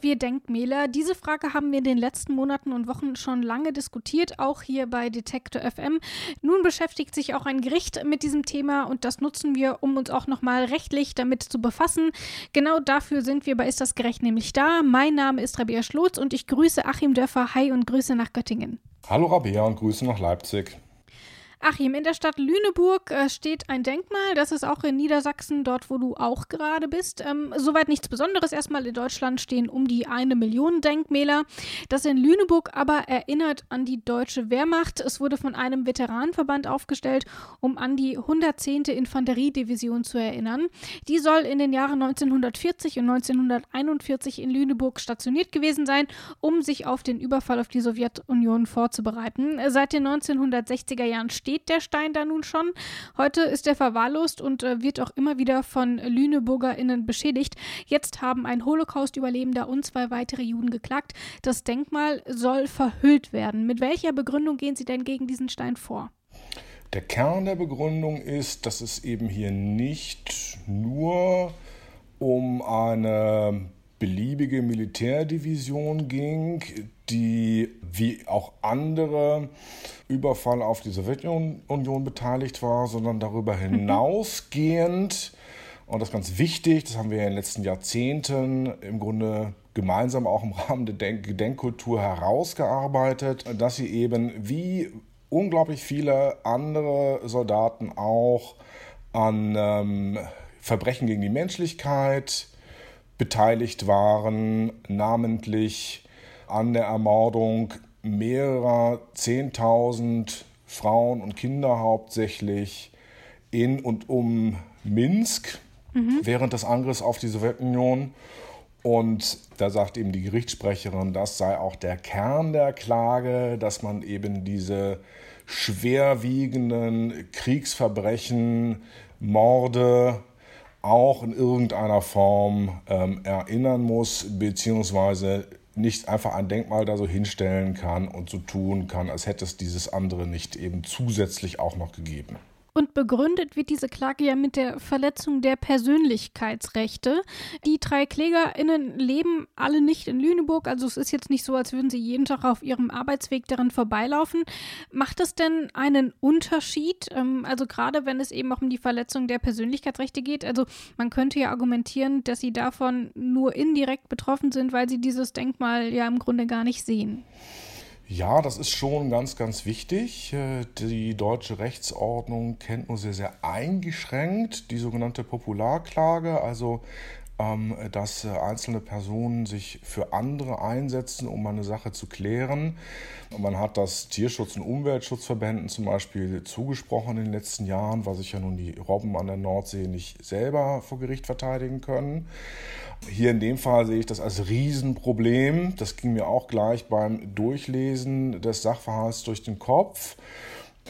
wir Denkmäler? Diese Frage haben wir in den letzten Monaten und Wochen schon lange diskutiert, auch hier bei Detektor FM. Nun beschäftigt sich auch ein Gericht mit diesem Thema und das nutzen wir, um uns auch nochmal rechtlich damit zu befassen. Genau dafür sind wir bei Ist das gerecht nämlich da. Mein Name ist Rabea Schlotz und ich grüße Achim Dörfer. Hi und Grüße nach Göttingen. Hallo Rabea und Grüße nach Leipzig. Achim, in der Stadt Lüneburg äh, steht ein Denkmal. Das ist auch in Niedersachsen, dort wo du auch gerade bist. Ähm, soweit nichts Besonderes. Erstmal in Deutschland stehen um die eine Million Denkmäler. Das in Lüneburg aber erinnert an die deutsche Wehrmacht. Es wurde von einem Veteranenverband aufgestellt, um an die 110. Infanteriedivision zu erinnern. Die soll in den Jahren 1940 und 1941 in Lüneburg stationiert gewesen sein, um sich auf den Überfall auf die Sowjetunion vorzubereiten. Seit den 1960er Jahren steht steht der Stein da nun schon. Heute ist er verwahrlost und äh, wird auch immer wieder von LüneburgerInnen beschädigt. Jetzt haben ein Holocaust-Überlebender und zwei weitere Juden geklagt. Das Denkmal soll verhüllt werden. Mit welcher Begründung gehen Sie denn gegen diesen Stein vor? Der Kern der Begründung ist, dass es eben hier nicht nur um eine beliebige Militärdivision ging, die wie auch andere Überfall auf die Sowjetunion beteiligt war, sondern darüber mhm. hinausgehend, und das ist ganz wichtig, das haben wir in den letzten Jahrzehnten im Grunde gemeinsam auch im Rahmen der Gedenkkultur herausgearbeitet, dass sie eben wie unglaublich viele andere Soldaten auch an ähm, Verbrechen gegen die Menschlichkeit, beteiligt waren, namentlich an der Ermordung mehrerer Zehntausend Frauen und Kinder hauptsächlich in und um Minsk mhm. während des Angriffs auf die Sowjetunion. Und da sagt eben die Gerichtssprecherin, das sei auch der Kern der Klage, dass man eben diese schwerwiegenden Kriegsverbrechen, Morde, auch in irgendeiner Form ähm, erinnern muss, beziehungsweise nicht einfach ein Denkmal da so hinstellen kann und so tun kann, als hätte es dieses andere nicht eben zusätzlich auch noch gegeben. Und begründet wird diese Klage ja mit der Verletzung der Persönlichkeitsrechte. Die drei KlägerInnen leben alle nicht in Lüneburg, also es ist jetzt nicht so, als würden sie jeden Tag auf ihrem Arbeitsweg daran vorbeilaufen. Macht es denn einen Unterschied? Ähm, also gerade wenn es eben auch um die Verletzung der Persönlichkeitsrechte geht. Also man könnte ja argumentieren, dass sie davon nur indirekt betroffen sind, weil sie dieses Denkmal ja im Grunde gar nicht sehen. Ja, das ist schon ganz, ganz wichtig. Äh, die deutsche Rechtsordnung kennt nur sehr, sehr eingeschränkt die sogenannte Popularklage, also dass äh, einzelne Personen sich für andere einsetzen, um eine Sache zu klären. Man hat das Tierschutz- und Umweltschutzverbänden zum Beispiel zugesprochen in den letzten Jahren, weil sich ja nun die Robben an der Nordsee nicht selber vor Gericht verteidigen können. Hier in dem Fall sehe ich das als Riesenproblem. Das ging mir auch gleich beim Durchlesen des Sachverhalts durch den Kopf.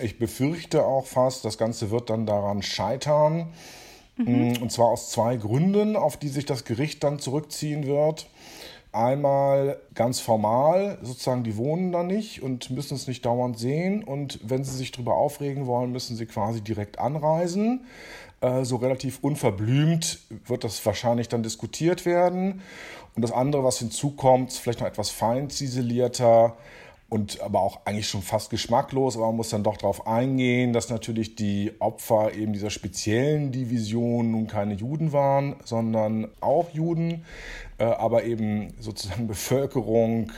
Ich befürchte auch fast, das Ganze wird dann daran scheitern. Mhm. Und zwar aus zwei Gründen, auf die sich das Gericht dann zurückziehen wird. Einmal ganz formal, sozusagen, die wohnen da nicht und müssen es nicht dauernd sehen. Und wenn sie sich darüber aufregen wollen, müssen sie quasi direkt anreisen. Äh, so relativ unverblümt wird das wahrscheinlich dann diskutiert werden. Und das andere, was hinzukommt, vielleicht noch etwas fein ziselierter und aber auch eigentlich schon fast geschmacklos, aber man muss dann doch darauf eingehen, dass natürlich die Opfer eben dieser speziellen Division nun keine Juden waren, sondern auch Juden, äh, aber eben sozusagen Bevölkerung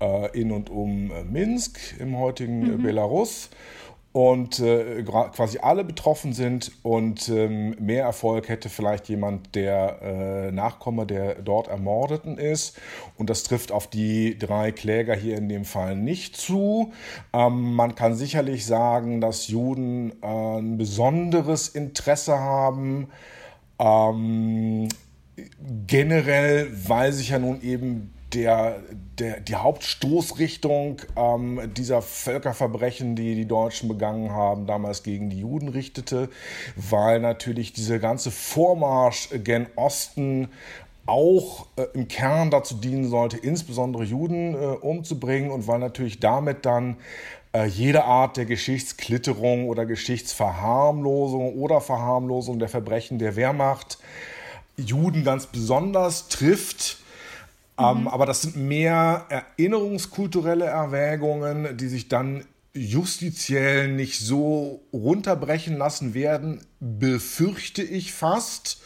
äh, in und um Minsk im heutigen mhm. Belarus und äh, quasi alle betroffen sind und ähm, mehr Erfolg hätte vielleicht jemand, der äh, Nachkomme der dort Ermordeten ist. Und das trifft auf die drei Kläger hier in dem Fall nicht zu. Ähm, man kann sicherlich sagen, dass Juden äh, ein besonderes Interesse haben. Ähm, generell, weil sich ja nun eben der, der, die Hauptstoßrichtung ähm, dieser Völkerverbrechen, die die Deutschen begangen haben, damals gegen die Juden richtete, weil natürlich dieser ganze Vormarsch gen Osten auch äh, im Kern dazu dienen sollte, insbesondere Juden äh, umzubringen und weil natürlich damit dann äh, jede Art der Geschichtsklitterung oder Geschichtsverharmlosung oder Verharmlosung der Verbrechen der Wehrmacht Juden ganz besonders trifft. Ähm, mhm. aber das sind mehr erinnerungskulturelle Erwägungen, die sich dann justiziell nicht so runterbrechen lassen werden, befürchte ich fast.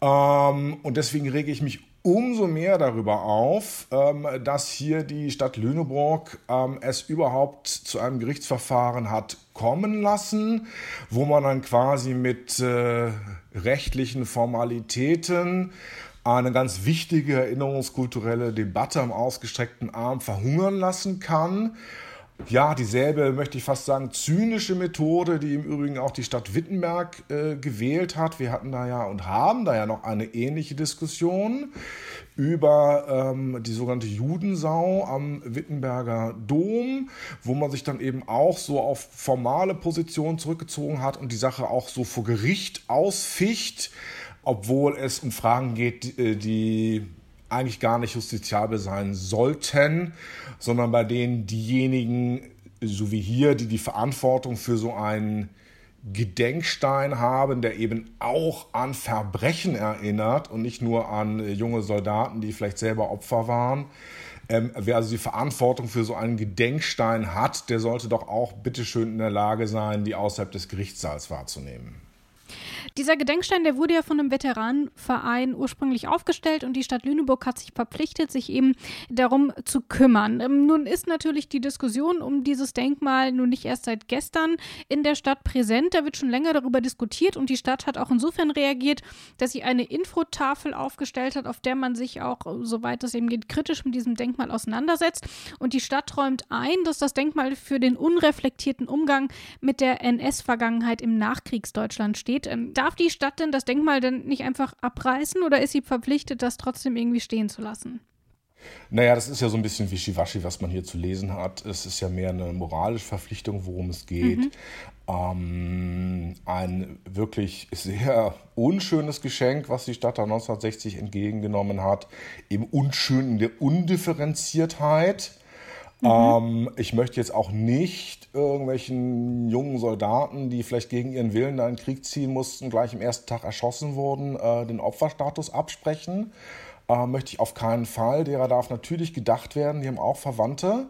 Ähm, und deswegen rege ich mich umso mehr darüber auf, ähm, dass hier die Stadt Lüneburg ähm, es überhaupt zu einem Gerichtsverfahren hat kommen lassen, wo man dann quasi mit äh, rechtlichen Formalitäten eine ganz wichtige erinnerungskulturelle Debatte am ausgestreckten Arm verhungern lassen kann ja, dieselbe, möchte ich fast sagen, zynische Methode, die im Übrigen auch die Stadt Wittenberg äh, gewählt hat. Wir hatten da ja und haben da ja noch eine ähnliche Diskussion über ähm, die sogenannte Judensau am Wittenberger Dom, wo man sich dann eben auch so auf formale Positionen zurückgezogen hat und die Sache auch so vor Gericht ausficht, obwohl es um Fragen geht, die, äh, die eigentlich gar nicht justiziabel sein sollten, sondern bei denen diejenigen, so wie hier, die die Verantwortung für so einen Gedenkstein haben, der eben auch an Verbrechen erinnert und nicht nur an junge Soldaten, die vielleicht selber Opfer waren. Ähm, wer also die Verantwortung für so einen Gedenkstein hat, der sollte doch auch bitteschön in der Lage sein, die außerhalb des Gerichtssaals wahrzunehmen. Dieser Gedenkstein, der wurde ja von einem Veteranenverein ursprünglich aufgestellt und die Stadt Lüneburg hat sich verpflichtet, sich eben darum zu kümmern. Ähm, nun ist natürlich die Diskussion um dieses Denkmal nun nicht erst seit gestern in der Stadt präsent. Da wird schon länger darüber diskutiert und die Stadt hat auch insofern reagiert, dass sie eine Infotafel aufgestellt hat, auf der man sich auch, soweit es eben geht, kritisch mit diesem Denkmal auseinandersetzt. Und die Stadt räumt ein, dass das Denkmal für den unreflektierten Umgang mit der NS-Vergangenheit im Nachkriegsdeutschland steht. Ähm, darf die Stadt denn das Denkmal denn nicht einfach abreißen oder ist sie verpflichtet, das trotzdem irgendwie stehen zu lassen? Naja, das ist ja so ein bisschen wischiwaschi, was man hier zu lesen hat. Es ist ja mehr eine moralische Verpflichtung, worum es geht. Mhm. Ähm, ein wirklich sehr unschönes Geschenk, was die Stadt da 1960 entgegengenommen hat. Eben unschön in der Undifferenziertheit. Mhm. Ähm, ich möchte jetzt auch nicht irgendwelchen jungen Soldaten, die vielleicht gegen ihren Willen da in den Krieg ziehen mussten, gleich im ersten Tag erschossen wurden, äh, den Opferstatus absprechen. Äh, möchte ich auf keinen Fall. Derer darf natürlich gedacht werden, die haben auch Verwandte.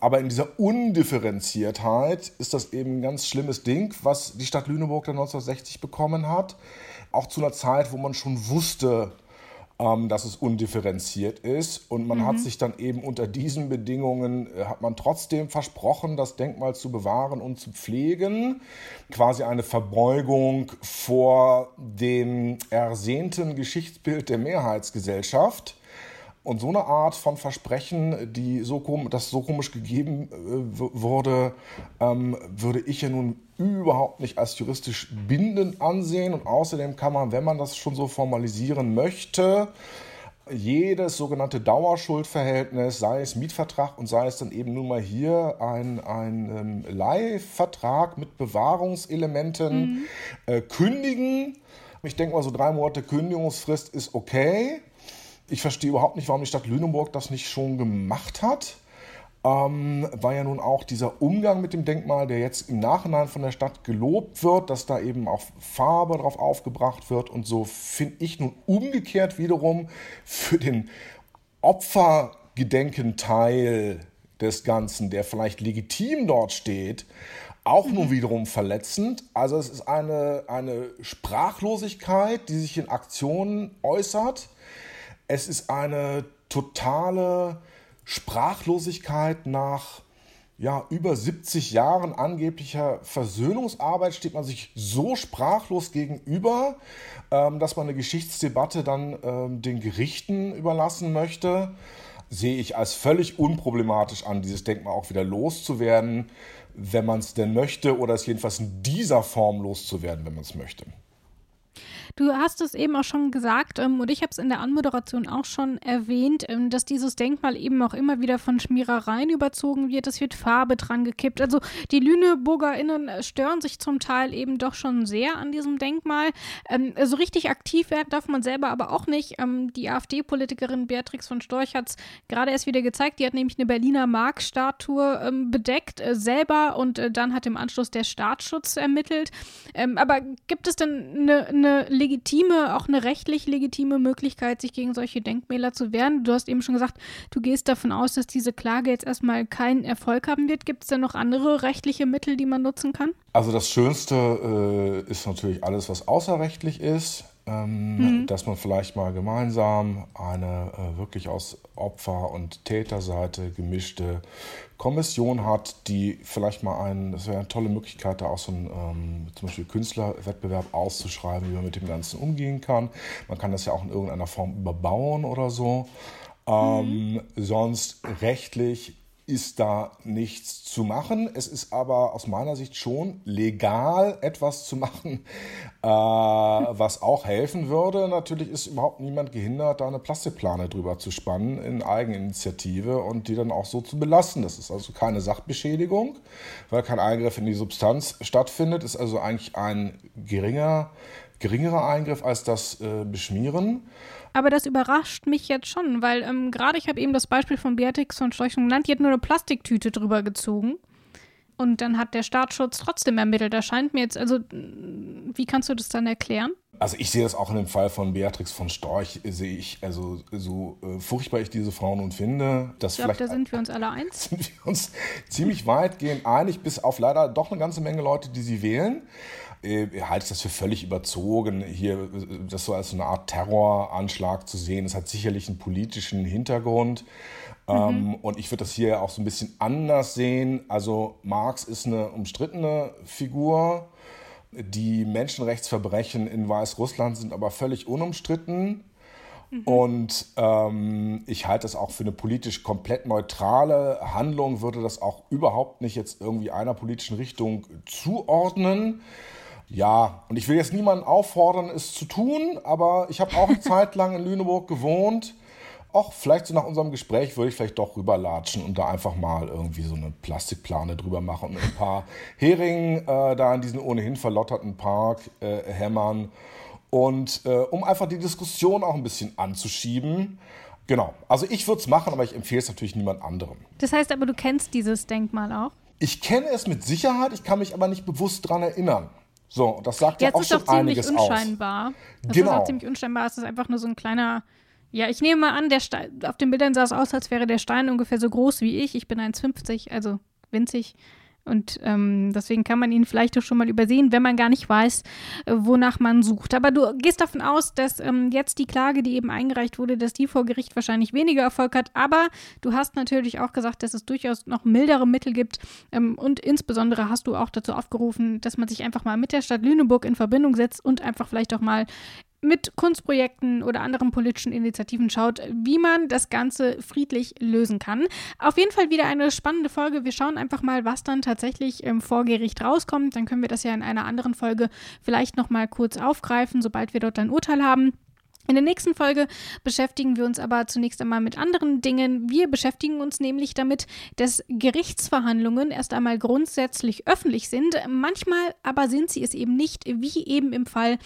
Aber in dieser Undifferenziertheit ist das eben ein ganz schlimmes Ding, was die Stadt Lüneburg dann 1960 bekommen hat. Auch zu einer Zeit, wo man schon wusste, ähm, dass es undifferenziert ist. Und man mhm. hat sich dann eben unter diesen Bedingungen, äh, hat man trotzdem versprochen, das Denkmal zu bewahren und zu pflegen. Quasi eine Verbeugung vor dem ersehnten Geschichtsbild der Mehrheitsgesellschaft. Und so eine Art von Versprechen, die so das so komisch gegeben äh, wurde, ähm, würde ich ja nun überhaupt nicht als juristisch bindend ansehen. Und außerdem kann man, wenn man das schon so formalisieren möchte, jedes sogenannte Dauerschuldverhältnis, sei es Mietvertrag und sei es dann eben nun mal hier ein, ein ähm, Leihvertrag mit Bewahrungselementen, mhm. äh, kündigen. Ich denke mal, so drei Monate Kündigungsfrist ist okay. Ich verstehe überhaupt nicht, warum die Stadt Lüneburg das nicht schon gemacht hat. Ähm, war ja nun auch dieser Umgang mit dem Denkmal, der jetzt im Nachhinein von der Stadt gelobt wird, dass da eben auch Farbe drauf aufgebracht wird und so finde ich nun umgekehrt wiederum für den Opfergedenkenteil des Ganzen, der vielleicht legitim dort steht, auch mhm. nun wiederum verletzend. Also es ist eine, eine Sprachlosigkeit, die sich in Aktionen äußert es ist eine totale Sprachlosigkeit nach ja, über 70 Jahren angeblicher Versöhnungsarbeit steht man sich so sprachlos gegenüber, ähm, dass man eine Geschichtsdebatte dann ähm, den Gerichten überlassen möchte. Sehe ich als völlig unproblematisch an, dieses Denkmal auch wieder loszuwerden, wenn man es denn möchte, oder es jedenfalls in dieser Form loszuwerden, wenn man es möchte. Du hast es eben auch schon gesagt ähm, und ich habe es in der Anmoderation auch schon erwähnt, ähm, dass dieses Denkmal eben auch immer wieder von Schmierereien überzogen wird. Es wird Farbe dran gekippt. Also die LüneburgerInnen stören sich zum Teil eben doch schon sehr an diesem Denkmal. Ähm, so richtig aktiv werden darf man selber aber auch nicht. Ähm, die AfD-Politikerin Beatrix von Storch hat es gerade erst wieder gezeigt. Die hat nämlich eine Berliner Mark-Statue ähm, bedeckt, äh, selber und äh, dann hat im Anschluss der Staatsschutz ermittelt. Ähm, aber gibt es denn eine, eine legitime, auch eine rechtlich legitime Möglichkeit, sich gegen solche Denkmäler zu wehren? Du hast eben schon gesagt, du gehst davon aus, dass diese Klage jetzt erstmal keinen Erfolg haben wird. Gibt es denn noch andere rechtliche Mittel, die man nutzen kann? Also das Schönste äh, ist natürlich alles, was außerrechtlich ist ähm, mhm. dass man vielleicht mal gemeinsam eine äh, wirklich aus Opfer- und Täterseite gemischte Kommission hat, die vielleicht mal einen, das wäre eine tolle Möglichkeit, da auch so einen ähm, zum Beispiel Künstlerwettbewerb auszuschreiben, wie man mit dem Ganzen umgehen kann. Man kann das ja auch in irgendeiner Form überbauen oder so. Ähm, mhm. Sonst rechtlich ist da nichts zu machen. Es ist aber aus meiner Sicht schon legal, etwas zu machen, äh, was auch helfen würde. Natürlich ist überhaupt niemand gehindert, da eine Plastikplane drüber zu spannen in Eigeninitiative und die dann auch so zu belassen. Das ist also keine Sachbeschädigung, weil kein Eingriff in die Substanz stattfindet. Ist also eigentlich ein geringer, geringerer Eingriff als das äh, Beschmieren. Aber das überrascht mich jetzt schon, weil ähm, gerade ich habe eben das Beispiel von Beatrix von Storchung genannt, die hat nur eine Plastiktüte drüber gezogen. Und dann hat der Staatsschutz trotzdem ermittelt. Da scheint mir jetzt, also, wie kannst du das dann erklären? Also ich sehe das auch in dem Fall von Beatrix von Storch, sehe ich, also so äh, furchtbar ich diese Frauen nun finde, dass ich glaube, da sind wir uns alle eins. Sind wir uns ziemlich weitgehend einig, bis auf leider doch eine ganze Menge Leute, die sie wählen äh, halte ich das für völlig überzogen, hier das so als so eine Art Terroranschlag zu sehen. Es hat sicherlich einen politischen Hintergrund. Mhm. Ähm, und ich würde das hier auch so ein bisschen anders sehen. Also Marx ist eine umstrittene Figur. Die Menschenrechtsverbrechen in Weißrussland sind aber völlig unumstritten. Mhm. Und ähm, ich halte das auch für eine politisch komplett neutrale Handlung, würde das auch überhaupt nicht jetzt irgendwie einer politischen Richtung zuordnen. Ja, und ich will jetzt niemanden auffordern, es zu tun, aber ich habe auch eine Zeit lang in Lüneburg gewohnt. Auch vielleicht so nach unserem Gespräch würde ich vielleicht doch rüberlatschen und da einfach mal irgendwie so eine Plastikplane drüber machen und ein paar Heringen äh, da in diesen ohnehin verlotterten Park äh, hämmern. Und äh, um einfach die Diskussion auch ein bisschen anzuschieben. Genau, also ich würde es machen, aber ich empfehle es natürlich niemand anderem. Das heißt aber, du kennst dieses Denkmal auch? Ich kenne es mit Sicherheit, ich kann mich aber nicht bewusst daran erinnern. So, das sagt Jetzt ja auch schon einiges aus. Jetzt ist auch ziemlich unscheinbar. Das genau. ist auch ziemlich unscheinbar. Es ist einfach nur so ein kleiner. Ja, ich nehme mal an, der Stein, auf den Bildern sah es aus, als wäre der Stein ungefähr so groß wie ich. Ich bin 1,50, also winzig. Und ähm, deswegen kann man ihn vielleicht auch schon mal übersehen, wenn man gar nicht weiß, äh, wonach man sucht. Aber du gehst davon aus, dass ähm, jetzt die Klage, die eben eingereicht wurde, dass die vor Gericht wahrscheinlich weniger Erfolg hat. Aber du hast natürlich auch gesagt, dass es durchaus noch mildere Mittel gibt. Ähm, und insbesondere hast du auch dazu aufgerufen, dass man sich einfach mal mit der Stadt Lüneburg in Verbindung setzt und einfach vielleicht auch mal mit Kunstprojekten oder anderen politischen Initiativen schaut, wie man das Ganze friedlich lösen kann. Auf jeden Fall wieder eine spannende Folge. Wir schauen einfach mal, was dann tatsächlich im Vorgericht rauskommt. Dann können wir das ja in einer anderen Folge vielleicht nochmal kurz aufgreifen, sobald wir dort ein Urteil haben. In der nächsten Folge beschäftigen wir uns aber zunächst einmal mit anderen Dingen. Wir beschäftigen uns nämlich damit, dass Gerichtsverhandlungen erst einmal grundsätzlich öffentlich sind. Manchmal aber sind sie es eben nicht, wie eben im Fall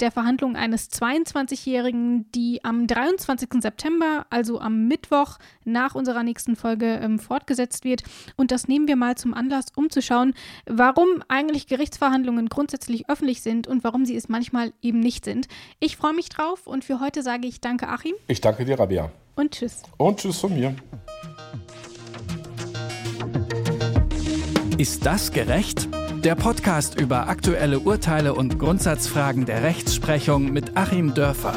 der Verhandlung eines 22-Jährigen, die am 23. September, also am Mittwoch nach unserer nächsten Folge ähm, fortgesetzt wird. Und das nehmen wir mal zum Anlass, um zu schauen, warum eigentlich Gerichtsverhandlungen grundsätzlich öffentlich sind und warum sie es manchmal eben nicht sind. Ich freue mich drauf und und für heute sage ich danke, Achim. Ich danke dir, Rabia. Und tschüss. Und tschüss von mir. Ist das gerecht? Der Podcast über aktuelle Urteile und Grundsatzfragen der Rechtsprechung mit Achim Dörfer.